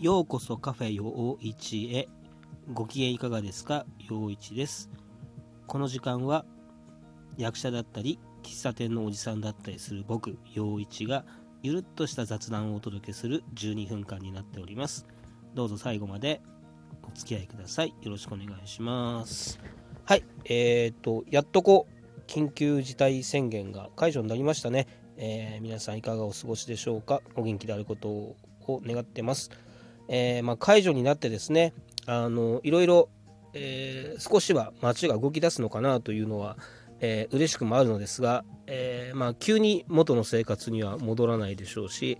ようこそカフェ陽一へ。ご機嫌いかがですか？陽一です。この時間は役者だったり喫茶店のおじさんだったりする僕陽一がゆるっとした雑談をお届けする12分間になっております。どうぞ最後までお付き合いください。よろしくお願いします。はいえーとやっとこう緊急事態宣言が解除になりましたね、えー、皆さんいかがお過ごしでしょうか？お元気であることを願ってます。えー、まあ、解除になってですねあのいろいろ、えー、少しは街が動き出すのかなというのは、えー、嬉しくもあるのですが、えまあ、急に元の生活には戻らないでしょうし、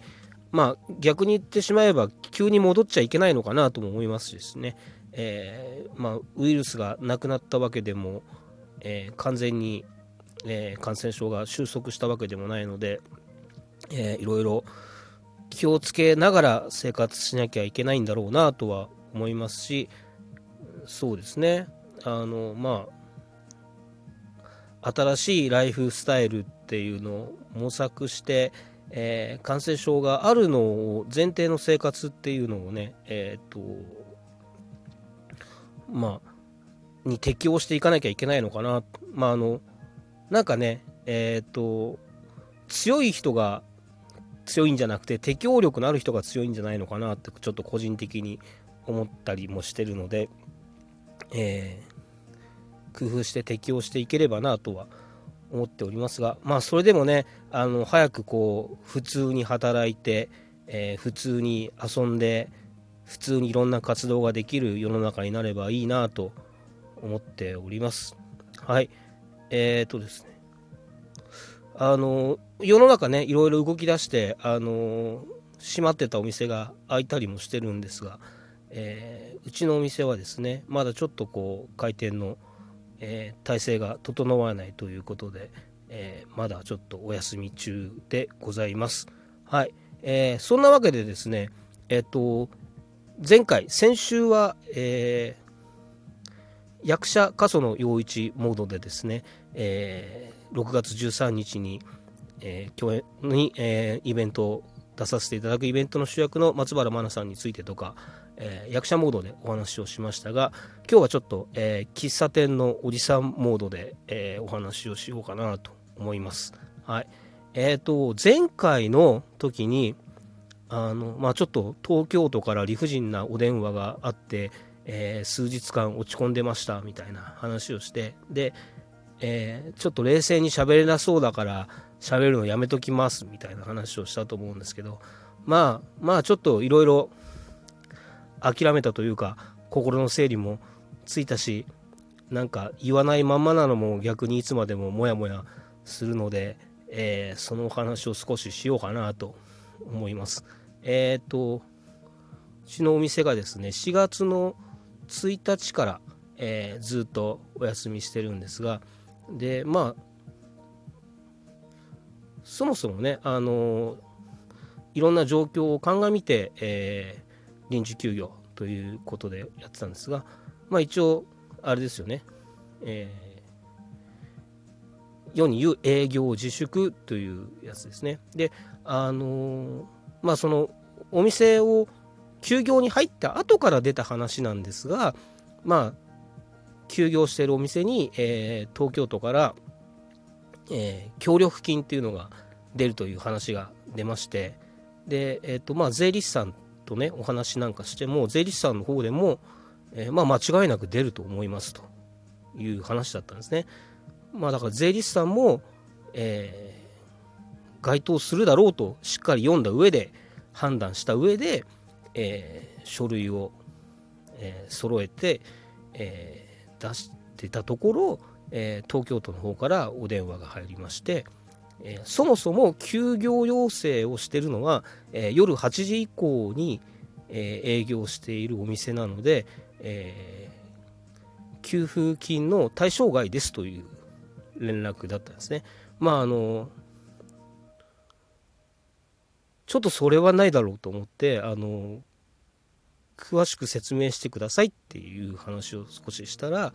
まあ、逆に言ってしまえば急に戻っちゃいけないのかなとも思いますしですね、えまあ、ウイルスがなくなったわけでも、え完全に、え感染症が収束したわけでもないので、えいろいろ気をつけながら生活しなきゃいけないんだろうなとは思いますしそうですね。あのまあ新しいライフスタイルっていうのを模索して、えー、感染症があるのを前提の生活っていうのをねえっ、とまあに適応していかなきゃいけないのかな。まああのなんかねえっ、と強い人が強いんじゃなくて適応力のある人が強いんじゃないのかなってちょっと個人的に思ったりもしてるので、えー、工夫して適応していければなとは思っておりますがまあそれでもねあの早くこう普通に働いて、えー、普通に遊んで普通にいろんな活動ができる世の中になればいいなと思っております。はい。えー、とですね。あの世の中ねいろいろ動き出してあの閉まってたお店が開いたりもしてるんですが、えー、うちのお店はですねまだちょっとこう開店の、えー、体制が整わないということで、えー、まだちょっとお休み中でございます。はい、えーそんなわけでですねえっ、と前回先週は、え役者過疎の陽一モードでですね、え6月13日に、えー、共演に、えー、イベントを出させていただくイベントの主役の松原真奈さんについてとか、えー、役者モードでお話をしましたが今日はちょっと、えー、喫茶店のおじさんモードで、えー、お話をしようかなと思います。はいえーと、前回の時にあの、まあ、ちょっと東京都から理不尽なお電話があって、えー、数日間落ち込んでましたみたいな話をしてで、えー、ちょっと冷静に喋れなそうだから喋るのやめときますみたいな話をしたと思うんですけどまあまあちょっといろいろ諦めたというか心の整理もついたしなんか言わないまんまなのも逆にいつまでもモヤモヤするので、えー、そのお話を少ししようかなと思います。えっ、とうちのお店がですね4月の1日から、えー、ずっとお休みしてるんですがでまあそもそもねあのいろんな状況を鑑みて、えー、臨時休業ということでやってたんですがまあ一応あれですよね、えー、世に言う営業自粛というやつですね。であのまあそのお店を休業に入った後から出た話なんですがまあ休業しているお店に、えー、東京都から、えー、協力金っていうのが出るという話が出ましてで、えーとまあ、税理士さんとねお話なんかしても税理士さんの方でも、えー、まあ、間違いなく出ると思いますという話だったんですね。まあ、だから税理士さんも、えー、該当するだろうとしっかり読んだ上で判断した上で、えー、書類を、えー、揃えて、え出してたところ、えー、東京都の方からお電話が入りまして、えー、そもそも休業要請をしてるのは、えー、夜8時以降に、え営業しているお店なので、え給付金の対象外ですという連絡だったんですね。まああのちょっとそれはないだろうと思ってあの詳しく説明してくださいっていう話を少ししたら、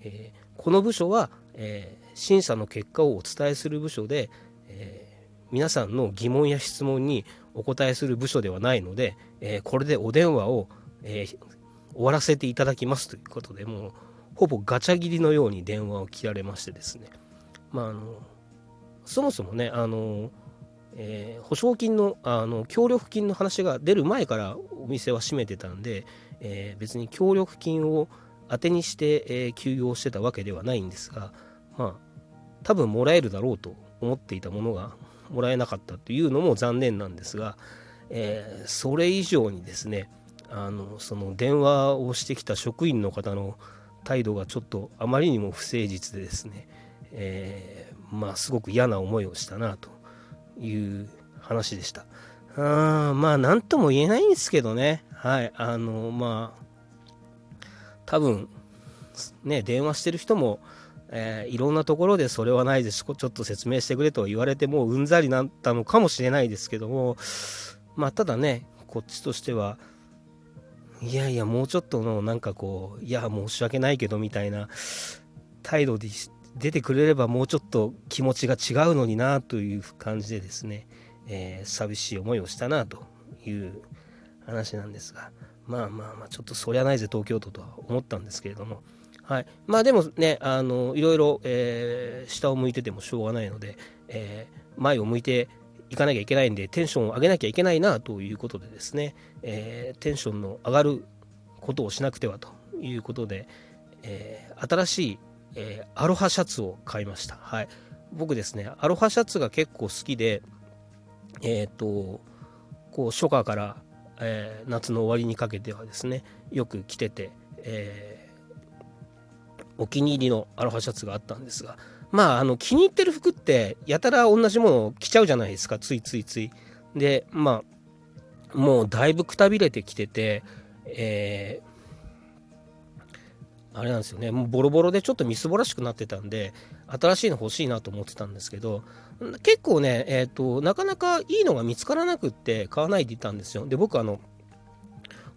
えー、この部署は、えー、審査の結果をお伝えする部署で、えー、皆さんの疑問や質問にお答えする部署ではないので、え、これでお電話を、え、終わらせていただきますということでもうほぼガチャ切りのように電話を切られましてですね。まああのそもそもねあの、えー、保証金のあの協力金の話が出る前からお店は閉めてたんで、えー、別に協力金を当てにして、えー、休業してたわけではないんですがまあ多分もらえるだろうと思っていたものがもらえなかったというのも残念なんですが、え、それ以上にですねあのその電話をしてきた職員の方の態度がちょっとあまりにも不誠実でですね、え、まあすごく嫌な思いをしたなという話でした。あまあ何とも言えないんですけどね。はいあのまあ多分ね電話してる人もえー、いろんなところでそれはないです。ちょっと説明してくれと言われてもううんざりなったのかもしれないですけども。まあただねこっちとしてはいやいやもうちょっとのなんかこういや申し訳ないけどみたいな態度で出てくれればもうちょっと気持ちが違うのになという感じでですね、えー、寂しい思いをしたなという話なんですがまあまあまあちょっとそりゃないぜ東京都とは思ったんですけれどもはい、まあでもねあのいろいろ、えー、下を向いててもしょうがないので、えー、前を向いていかなきゃいけないんでテンションを上げなきゃいけないなということでですね、えー、テンションの上がることをしなくてはということで、えー、新しい、えー、アロハシャツを買いました。はい、僕ですねアロハシャツが結構好きでえっ、とこう初夏から、え夏の終わりにかけてはですねよく着てて、えお気に入りのアロハシャツがあったんですがまああの気に入ってる服ってやたら同じものを着ちゃうじゃないですかついついついでまあもうだいぶくたびれてきててえー、あれなんですよねもうボロボロでちょっとみすぼらしくなってたんで新しいの欲しいなと思ってたんですけど結構ねえっ、ー、となかなかいいのが見つからなくって買わないでいたんですよで僕あの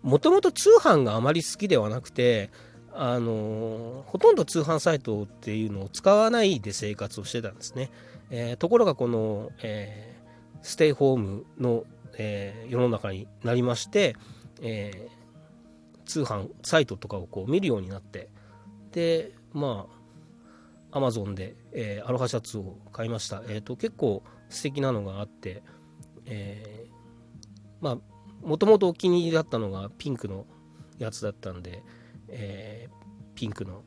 もともと通販があまり好きではなくてあのほとんど通販サイトっていうのを使わないで生活をしてたんですね。えー、ところがこの、えー、ステイホームの、え、世の中になりまして、え通販サイトとかをこう見るようになってでまあアマゾンで、えアロハシャツを買いました。えーと、結構素敵なのがあって、えまあもともとお気に入りだったのがピンクのやつだったんで、えー、ピンクの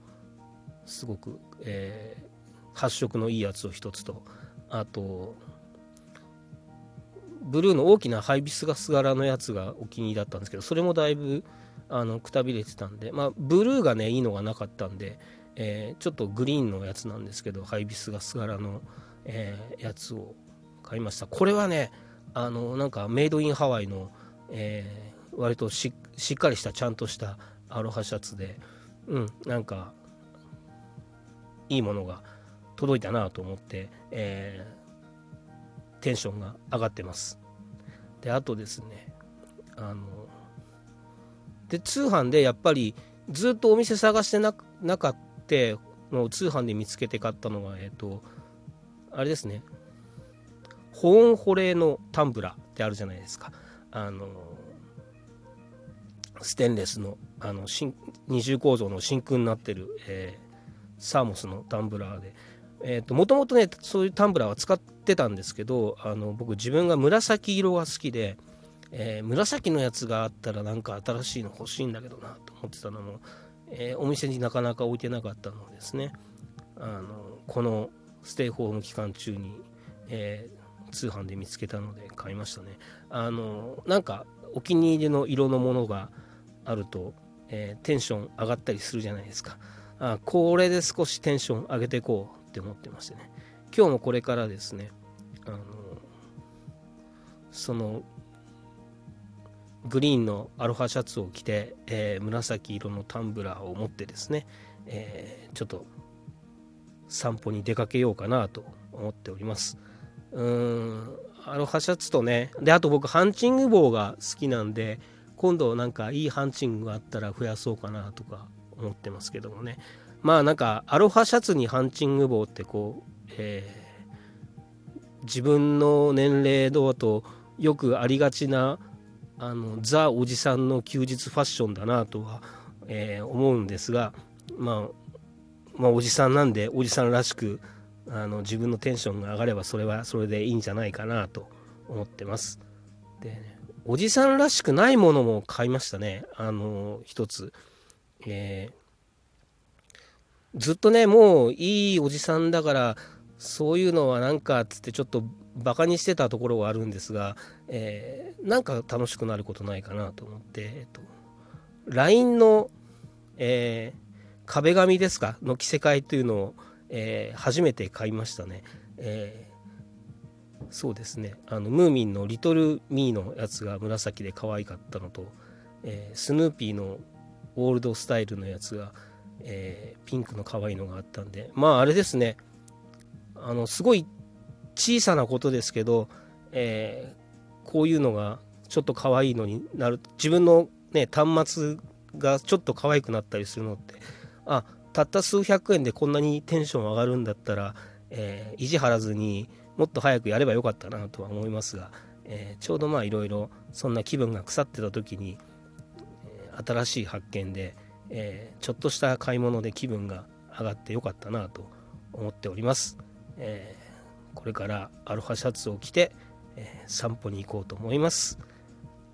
すごく、えー、発色のいいやつを一つとあとブルーの大きなハイビスガス柄のやつがお気に入りだったんですけどそれもだいぶあのくたびれてたんでまあブルーがねいいのがなかったんで、えー、ちょっとグリーンのやつなんですけどハイビスガス柄の、えー、やつを買いました。これはねあのなんかメイドインハワイの、えー、割としっかりしたちゃんとしたアロハシャツでうんなんかいいものが届いたなと思って、え、テンションが上がってます。であとですねあので通販でやっぱりずっとお店探してななかったの通販で見つけて買ったのがえっ、ー、とあれですね。保温保冷のタンブラーってあるじゃないですか。あのステンレスのあの二重構造の真空になってる、えー、サーモスのタンブラーで、えともともとねそういうタンブラーは使ってたんですけどあの僕自分が紫色が好きで、えー、紫のやつがあったらなんか新しいの欲しいんだけどなと思ってたのも、えー、お店になかなか置いてなかったのですね。あのこのステイホーム期間中に、えー、通販で見つけたので買いましたね。あのなんかお気に入りの色のものがあると、え、テンション上がったりするじゃないですか。あこれで少しテンション上げていこうって思ってましてね。今日もこれからですねあのそのグリーンのアロハシャツを着て、えー、紫色のタンブラーを持ってですね、えー、ちょっと散歩に出かけようかなと思っております。うーんアロハシャツとねであと僕ハンチング帽が好きなんで今度なんかいいハンチングがあったら増やそうかなとか思ってますけどもね。まあなんかアロハシャツにハンチング帽ってこう、えー、自分の年齢度とよくありがちなあのザおじさんの休日ファッションだなとは、えー、思うんですが、まあ、まあおじさんなんでおじさんらしくあの自分のテンションが上がればそれはそれでいいんじゃないかなと思ってます。で、ね、おじさんらしくないものも買いましたねあの一つ。えー、ずっとねもういいおじさんだからそういうのはなんかっつってちょっとバカにしてたところはあるんですが、えー、なんか楽しくなることないかなと思って、えっと、LINE の、えー、壁紙ですか？の着せ替えというのを、えー、初めて買いましたね。えー、そうですね。あのムーミンの「リトル・ミー」のやつが紫で可愛かったのと、えー、スヌーピーのオールドスタイルのやつが、えー、ピンクの可愛いのがあったんでまああれですね。あのすごい小さなことですけど、えー、こういうのがちょっと可愛いのになる自分の、ね、端末がちょっと可愛くなったりするのってあたった数百円でこんなにテンション上がるんだったら、えー、意地張らずにもっと早くやればよかったなとは思いますが、えー、ちょうどまあいろいろそんな気分が腐ってた時に、新しい発見で、えちょっとした買い物で気分が上がってよかったなと思っております。えこれからアロハシャツを着て、え散歩に行こうと思います。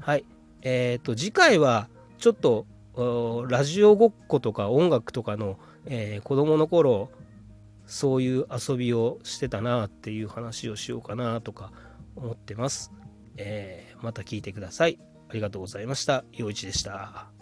はい。えっ、と、次回はちょっとラジオごっことか音楽とかの、えー、子供の頃そういう遊びをしてたなっていう話をしようかなとか思ってます。えー、また聞いてください。ありがとうございました。陽一でした。